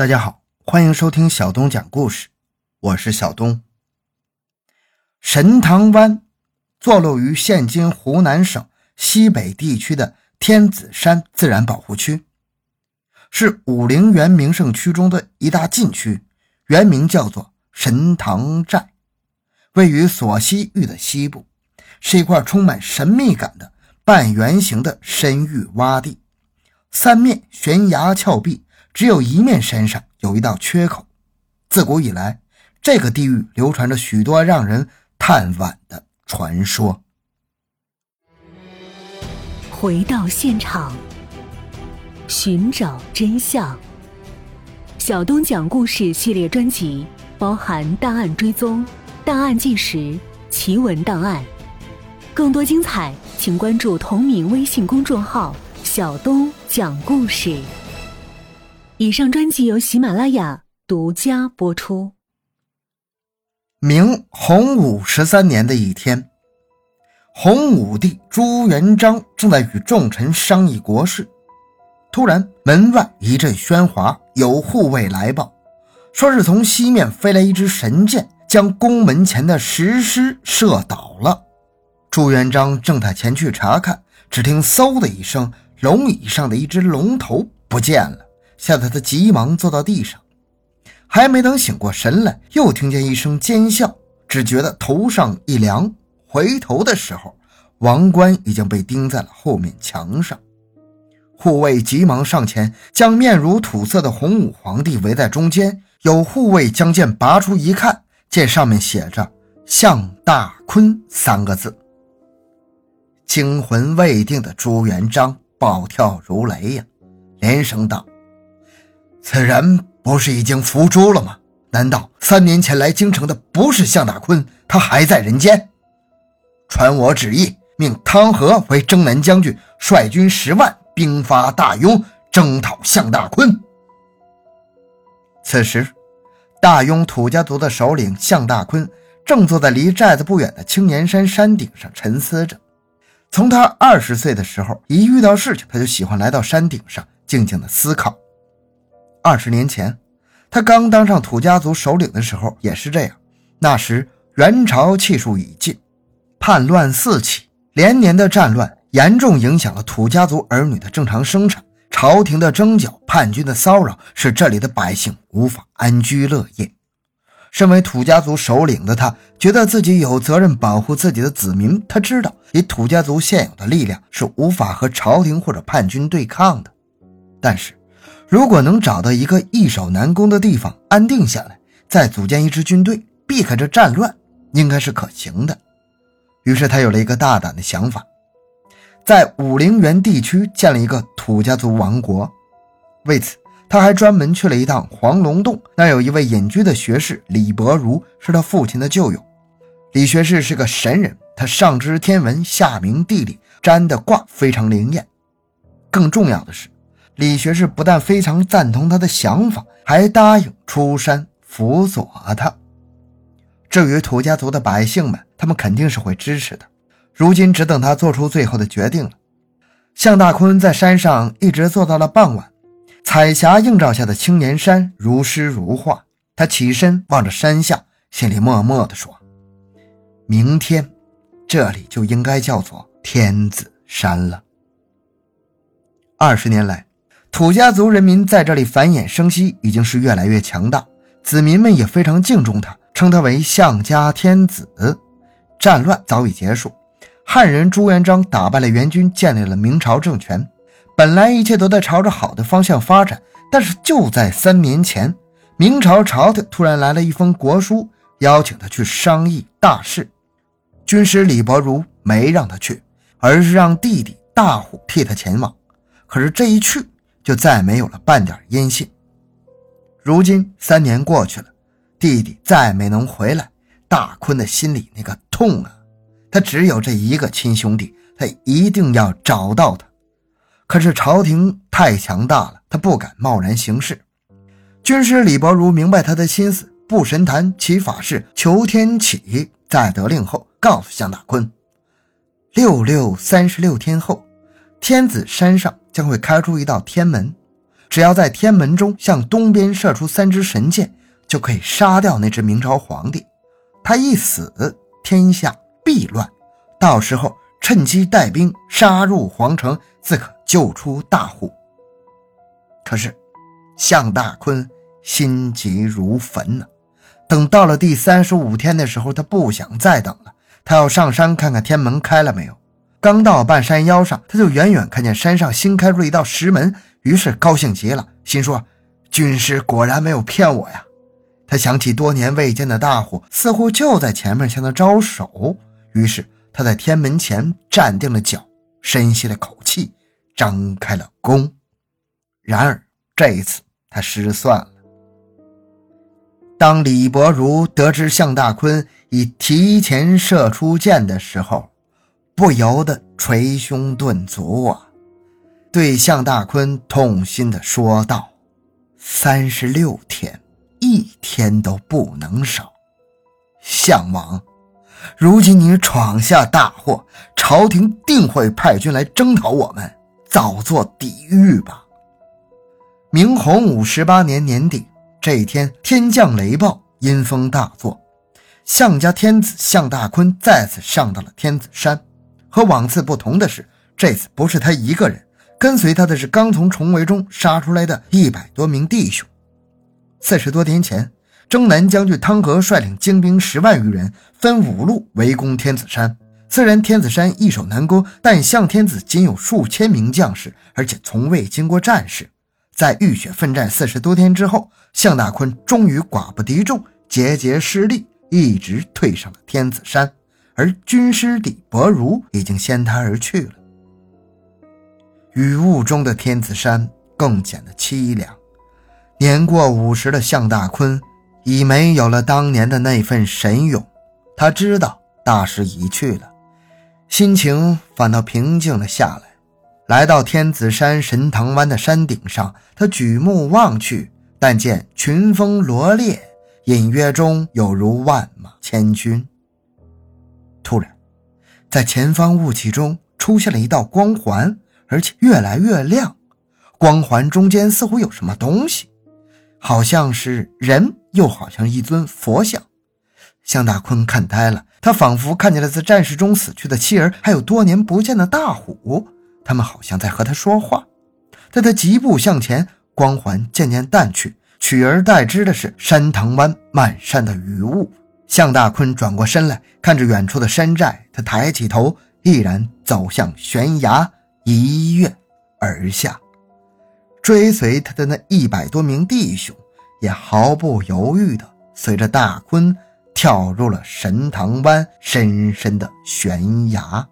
大家好，欢迎收听小东讲故事，我是小东。神堂湾坐落于现今湖南省西北地区的天子山自然保护区，是武陵源名胜区中的一大禁区，原名叫做神堂寨，位于索溪峪的西部，是一块充满神秘感的半圆形的深峪洼地，三面悬崖峭壁。只有一面山上有一道缺口。自古以来，这个地域流传着许多让人叹惋的传说。回到现场，寻找真相。小东讲故事系列专辑包含档案追踪、档案纪实、奇闻档案。更多精彩，请关注同名微信公众号“小东讲故事”。以上专辑由喜马拉雅独家播出。明洪武十三年的一天，洪武帝朱元璋正在与众臣商议国事，突然门外一阵喧哗，有护卫来报，说是从西面飞来一支神箭，将宫门前的石狮射倒了。朱元璋正在前去查看，只听“嗖”的一声，龙椅上的一只龙头不见了。吓得他急忙坐到地上，还没等醒过神来，又听见一声尖笑，只觉得头上一凉。回头的时候，王冠已经被钉在了后面墙上。护卫急忙上前，将面如土色的洪武皇帝围在中间。有护卫将剑拔出一看，见上面写着“向大坤”三个字。惊魂未定的朱元璋暴跳如雷呀，连声道。此人不是已经伏诛了吗？难道三年前来京城的不是向大坤？他还在人间？传我旨意，命汤和为征南将军，率军十万，兵发大雍，征讨向大坤。此时，大雍土家族的首领向大坤正坐在离寨子不远的青年山山顶上沉思着。从他二十岁的时候，一遇到事情，他就喜欢来到山顶上静静的思考。二十年前，他刚当上土家族首领的时候也是这样。那时元朝气数已尽，叛乱四起，连年的战乱严重影响了土家族儿女的正常生产。朝廷的征剿、叛军的骚扰，使这里的百姓无法安居乐业。身为土家族首领的他，觉得自己有责任保护自己的子民。他知道，以土家族现有的力量是无法和朝廷或者叛军对抗的，但是。如果能找到一个易守难攻的地方安定下来，再组建一支军队，避开这战乱，应该是可行的。于是他有了一个大胆的想法，在武陵源地区建了一个土家族王国。为此，他还专门去了一趟黄龙洞，那有一位隐居的学士李伯儒，是他父亲的旧友。李学士是个神人，他上知天文，下明地理，占的卦非常灵验。更重要的是。李学士不但非常赞同他的想法，还答应出山辅佐他。至于土家族的百姓们，他们肯定是会支持的。如今只等他做出最后的决定了。向大坤在山上一直坐到了傍晚，彩霞映照下的青年山如诗如画。他起身望着山下，心里默默地说：“明天，这里就应该叫做天子山了。”二十年来。土家族人民在这里繁衍生息，已经是越来越强大，子民们也非常敬重他，称他为项家天子。战乱早已结束，汉人朱元璋打败了元军，建立了明朝政权。本来一切都在朝着好的方向发展，但是就在三年前，明朝朝廷突然来了一封国书，邀请他去商议大事。军师李伯儒没让他去，而是让弟弟大虎替他前往。可是这一去，就再没有了半点音信。如今三年过去了，弟弟再没能回来，大坤的心里那个痛啊！他只有这一个亲兄弟，他一定要找到他。可是朝廷太强大了，他不敢贸然行事。军师李伯儒明白他的心思，布神坛，起法事，求天启，在得令后，告诉向大坤：六六三十六天后，天子山上。将会开出一道天门，只要在天门中向东边射出三支神箭，就可以杀掉那只明朝皇帝。他一死，天下必乱，到时候趁机带兵杀入皇城，自可救出大户。可是，向大坤心急如焚呐。等到了第三十五天的时候，他不想再等了，他要上山看看天门开了没有。刚到半山腰上，他就远远看见山上新开出一道石门，于是高兴极了，心说：“军师果然没有骗我呀！”他想起多年未见的大虎，似乎就在前面向他招手，于是他在天门前站定了脚，深吸了口气，张开了弓。然而这一次他失算了。当李伯如得知向大坤已提前射出箭的时候，不由得捶胸顿足啊，对向大坤痛心地说道：“三十六天，一天都不能少。项王，如今你闯下大祸，朝廷定会派军来征讨我们，早做抵御吧。”明洪武十八年年底。这一天，天降雷暴，阴风大作。项家天子项大坤再次上到了天子山。和往次不同的是，这次不是他一个人，跟随他的是刚从重围中杀出来的一百多名弟兄。四十多天前，征南将军汤和率领精兵十万余人，分五路围攻天子山。虽然天子山易守难攻，但项天子仅有数千名将士，而且从未经过战事。在浴血奋战四十多天之后，向大坤终于寡不敌众，节节失利，一直退上了天子山。而军师李伯如已经先他而去了。雨雾中的天子山更显得凄凉。年过五十的向大坤已没有了当年的那份神勇，他知道大势已去了，心情反倒平静了下来。来到天子山神堂湾的山顶上，他举目望去，但见群峰罗列，隐约中有如万马千军。突然，在前方雾气中出现了一道光环，而且越来越亮。光环中间似乎有什么东西，好像是人，又好像一尊佛像。向大坤看呆了，他仿佛看见了在战事中死去的妻儿，还有多年不见的大虎。他们好像在和他说话，在他疾步向前，光环渐渐淡去，取而代之的是山塘湾满山的雨雾。向大坤转过身来，看着远处的山寨，他抬起头，毅然走向悬崖，一跃而下。追随他的那一百多名弟兄也毫不犹豫地随着大坤跳入了神塘湾深深的悬崖。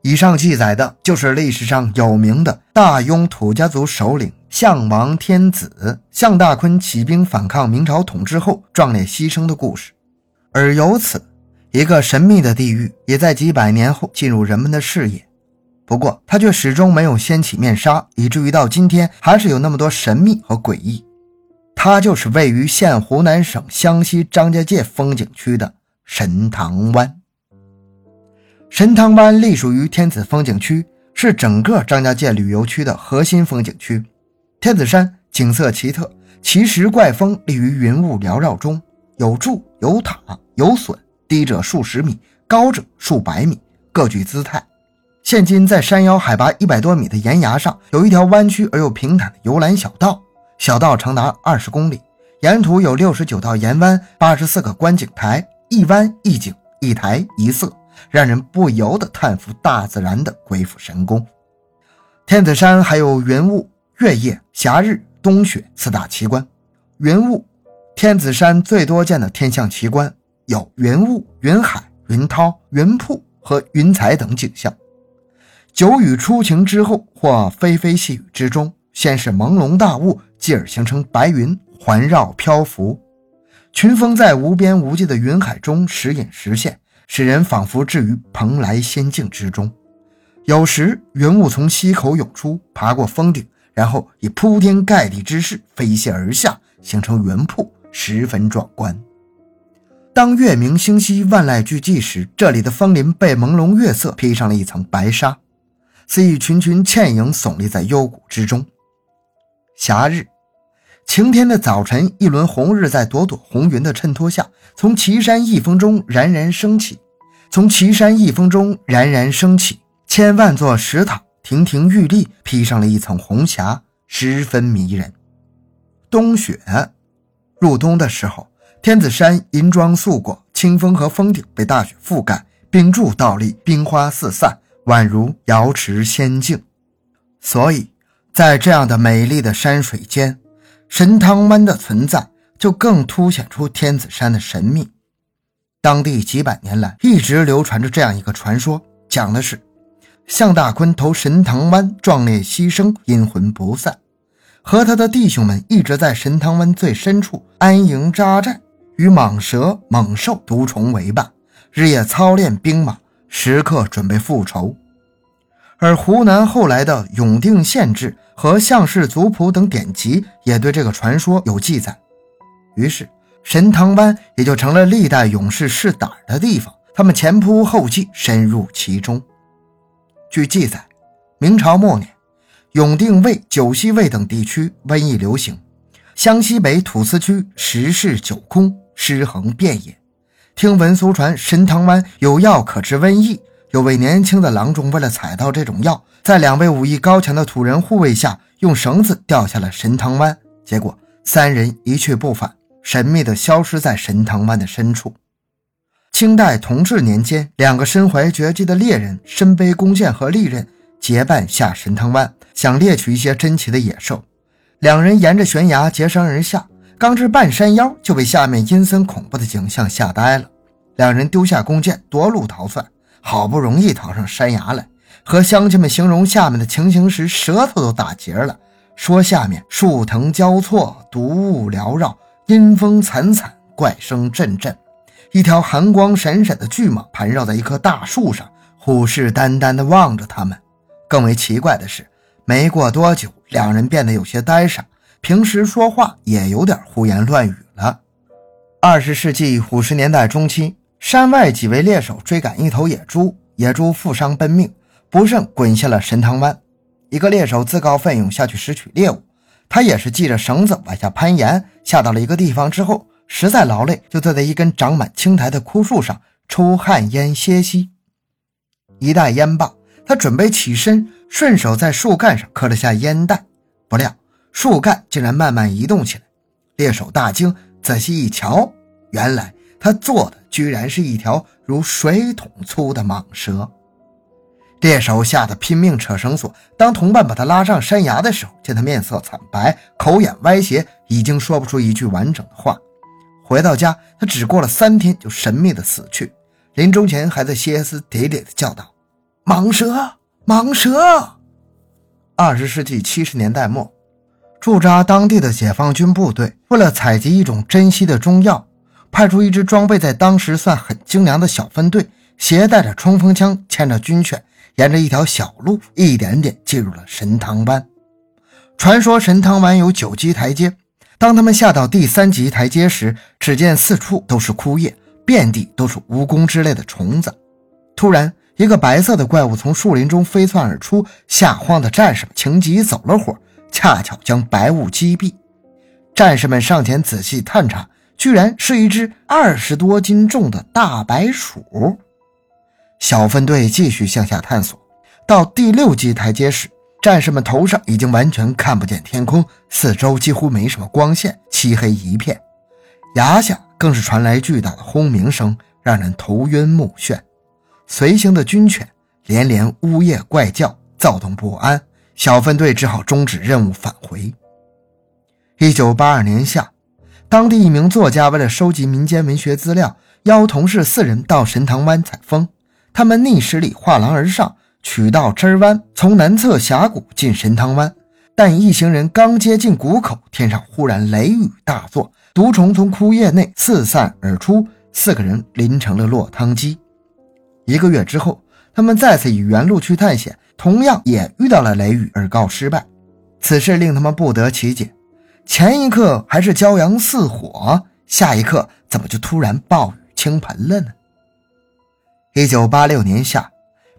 以上记载的就是历史上有名的大庸土家族首领项王天子项大坤起兵反抗明朝统治后壮烈牺牲的故事，而由此，一个神秘的地狱也在几百年后进入人们的视野。不过，它却始终没有掀起面纱，以至于到今天还是有那么多神秘和诡异。它就是位于现湖南省湘西张家界风景区的神塘湾。神塘湾隶属于天子风景区，是整个张家界旅游区的核心风景区。天子山景色奇特，奇石怪峰立于云雾缭绕中，有柱有塔有笋，低者数十米，高者数百米，各具姿态。现今在山腰海拔一百多米的岩崖上，有一条弯曲而又平坦的游览小道，小道长达二十公里，沿途有六十九道岩湾，八十四个观景台，一湾一景，一台一色。让人不由得叹服大自然的鬼斧神工。天子山还有云雾、月夜、霞日、冬雪四大奇观。云雾，天子山最多见的天象奇观有云雾、云海、云涛、云瀑和云彩等景象。久雨初晴之后，或霏霏细雨之中，先是朦胧大雾，继而形成白云环绕漂浮，群峰在无边无际的云海中时隐时现。使人仿佛置于蓬莱仙境之中。有时云雾从溪口涌出，爬过峰顶，然后以铺天盖地之势飞泻而下，形成云瀑，十分壮观。当月明星稀、万籁俱寂时，这里的枫林被朦胧月色披上了一层白纱。似一群群倩影耸立在幽谷之中。霞日，晴天的早晨，一轮红日在朵朵红云的衬托下，从岐山一峰中冉冉升起。从岐山一峰中冉冉升起，千万座石塔亭亭玉立，披上了一层红霞，十分迷人。冬雪入冬的时候，天子山银装素裹，清风和峰顶被大雪覆盖，冰柱倒立，冰花四散，宛如瑶池仙境。所以，在这样的美丽的山水间，神汤湾的存在就更凸显出天子山的神秘。当地几百年来一直流传着这样一个传说，讲的是向大坤投神堂湾壮烈牺牲，阴魂不散，和他的弟兄们一直在神堂湾最深处安营扎寨，与蟒蛇、猛兽、毒虫为伴，日夜操练兵马，时刻准备复仇。而湖南后来的永定县志和项氏族谱等典籍也对这个传说有记载，于是。神堂湾也就成了历代勇士试胆的地方，他们前仆后继，深入其中。据记载，明朝末年，永定卫、九溪卫等地区瘟疫流行，湘西北土司区十室九空，尸横遍野。听闻俗传神汤湾有药可治瘟疫，有位年轻的郎中为了采到这种药，在两位武艺高强的土人护卫下，用绳子掉下了神汤湾，结果三人一去不返。神秘地消失在神汤湾的深处。清代同治年间，两个身怀绝技的猎人身背弓箭和利刃，结伴下神汤湾，想猎取一些珍奇的野兽。两人沿着悬崖截山而下，刚至半山腰，就被下面阴森恐怖的景象吓呆了。两人丢下弓箭，夺路逃窜。好不容易逃上山崖来，和乡亲们形容下面的情形时，舌头都打结了，说下面树藤交错，毒雾缭绕。阴风惨惨，怪声阵阵，一条寒光闪闪的巨蟒盘绕在一棵大树上，虎视眈眈地望着他们。更为奇怪的是，没过多久，两人变得有些呆傻，平时说话也有点胡言乱语了。二十世纪五十年代中期，山外几位猎手追赶一头野猪，野猪负伤奔命，不慎滚下了神汤湾。一个猎手自告奋勇下去拾取猎物。他也是系着绳子往下攀岩，下到了一个地方之后，实在劳累，就坐在一根长满青苔的枯树上抽旱烟歇息。一袋烟罢，他准备起身，顺手在树干上磕了下烟袋，不料树干竟然慢慢移动起来。猎手大惊，仔细一瞧，原来他做的居然是一条如水桶粗的蟒蛇。猎手吓得拼命扯绳索，当同伴把他拉上山崖的时候，见他面色惨白，口眼歪斜，已经说不出一句完整的话。回到家，他只过了三天就神秘的死去，临终前还在歇斯底里的叫道：“蟒蛇，蟒蛇！”二十世纪七十年代末，驻扎当地的解放军部队为了采集一种珍稀的中药，派出一支装备在当时算很精良的小分队，携带着冲锋枪，牵着军犬。沿着一条小路，一点点进入了神汤湾。传说神汤湾有九级台阶，当他们下到第三级台阶时，只见四处都是枯叶，遍地都是蜈蚣之类的虫子。突然，一个白色的怪物从树林中飞窜而出，吓慌的战士们情急走了火，恰巧将白雾击毙。战士们上前仔细探查，居然是一只二十多斤重的大白鼠。小分队继续向下探索，到第六级台阶时，战士们头上已经完全看不见天空，四周几乎没什么光线，漆黑一片。崖下更是传来巨大的轰鸣声，让人头晕目眩。随行的军犬连连呜咽怪叫，躁动不安。小分队只好终止任务，返回。一九八二年夏，当地一名作家为了收集民间文学资料，邀同事四人到神堂湾采风。他们逆十里画廊而上，取道枝湾，从南侧峡谷进神汤湾。但一行人刚接近谷口，天上忽然雷雨大作，毒虫从枯叶内四散而出，四个人淋成了落汤鸡。一个月之后，他们再次以原路去探险，同样也遇到了雷雨而告失败。此事令他们不得其解：前一刻还是骄阳似火，下一刻怎么就突然暴雨倾盆了呢？一九八六年夏，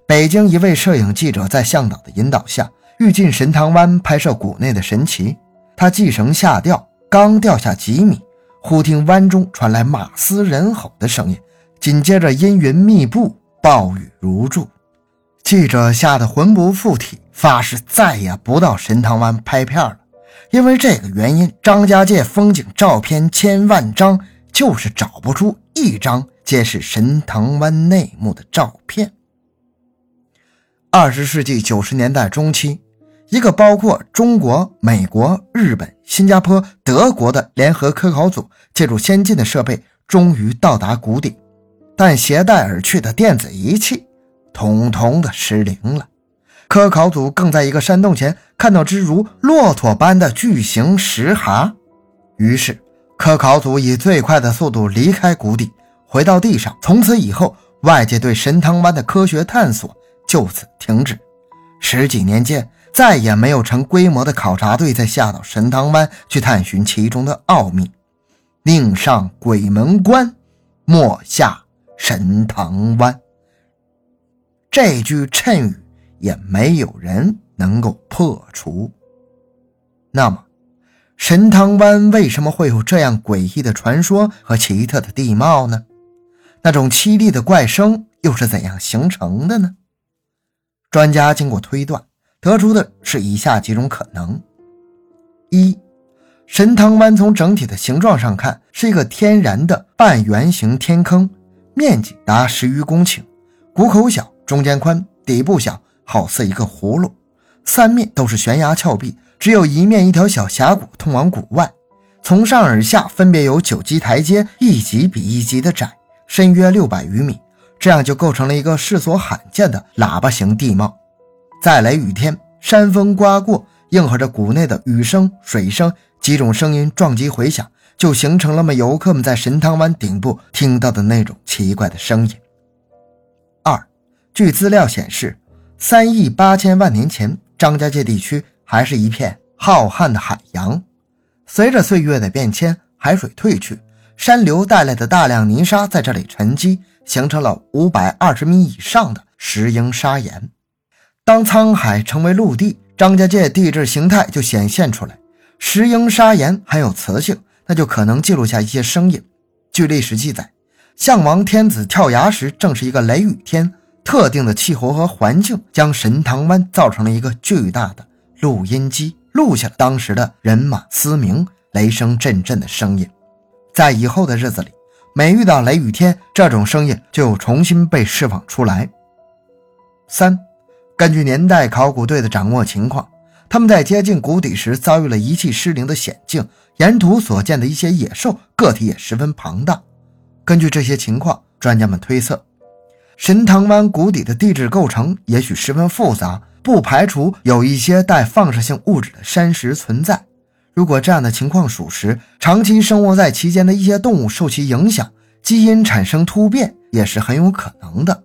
北京一位摄影记者在向导的引导下，欲进神堂湾拍摄谷内的神奇。他系绳下吊，刚掉下几米，忽听湾中传来马嘶人吼的声音，紧接着阴云密布，暴雨如注。记者吓得魂不附体，发誓再也不到神堂湾拍片了。因为这个原因，张家界风景照片千万张，就是找不出一张揭示神堂湾内幕的照片。二十世纪九十年代中期，一个包括中国、美国、日本、新加坡、德国的联合科考组，借助先进的设备，终于到达谷底，但携带而去的电子仪器。统统的失灵了。科考组更在一个山洞前看到只如骆驼般的巨型石蛤，于是科考组以最快的速度离开谷底，回到地上。从此以后，外界对神汤湾的科学探索就此停止。十几年间，再也没有成规模的考察队再下到神汤湾去探寻其中的奥秘。宁上鬼门关，莫下神汤湾。这句谶语也没有人能够破除。那么，神汤湾为什么会有这样诡异的传说和奇特的地貌呢？那种凄厉的怪声又是怎样形成的呢？专家经过推断，得出的是以下几种可能：一，神汤湾从整体的形状上看是一个天然的半圆形天坑，面积达十余公顷，谷口小。中间宽，底部小，好似一个葫芦，三面都是悬崖峭壁，只有一面一条小峡谷通往谷外。从上而下分别有九级台阶，一级比一级的窄，深约六百余米，这样就构成了一个世所罕见的喇叭形地貌。在雷雨天，山风刮过，应和着谷内的雨声、水声几种声音撞击回响，就形成了游客们在神汤湾顶部听到的那种奇怪的声音。二据资料显示，三亿八千万年前，张家界地区还是一片浩瀚的海洋。随着岁月的变迁，海水退去，山流带来的大量泥沙在这里沉积，形成了五百二十米以上的石英砂岩。当沧海成为陆地，张家界地质形态就显现出来。石英砂岩含有磁性，那就可能记录下一些声音。据历史记载，项王天子跳崖时，正是一个雷雨天。特定的气候和环境将神堂湾造成了一个巨大的录音机，录下了当时的人马嘶鸣、雷声阵阵的声音。在以后的日子里，每遇到雷雨天，这种声音就重新被释放出来。三，根据年代考古队的掌握情况，他们在接近谷底时遭遇了仪器失灵的险境，沿途所见的一些野兽个体也十分庞大。根据这些情况，专家们推测。神塘湾谷底的地质构成也许十分复杂，不排除有一些带放射性物质的山石存在。如果这样的情况属实，长期生活在其间的一些动物受其影响，基因产生突变也是很有可能的。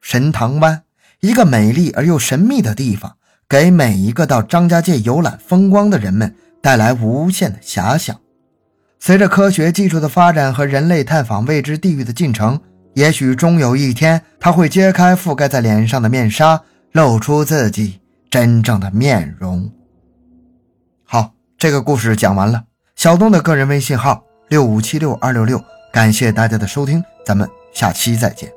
神塘湾，一个美丽而又神秘的地方，给每一个到张家界游览风光的人们带来无限的遐想。随着科学技术的发展和人类探访未知地域的进程。也许终有一天，他会揭开覆盖在脸上的面纱，露出自己真正的面容。这个故事讲完了。小东的个人微信号六五七六二六六，感谢大家的收听，咱们下期再见。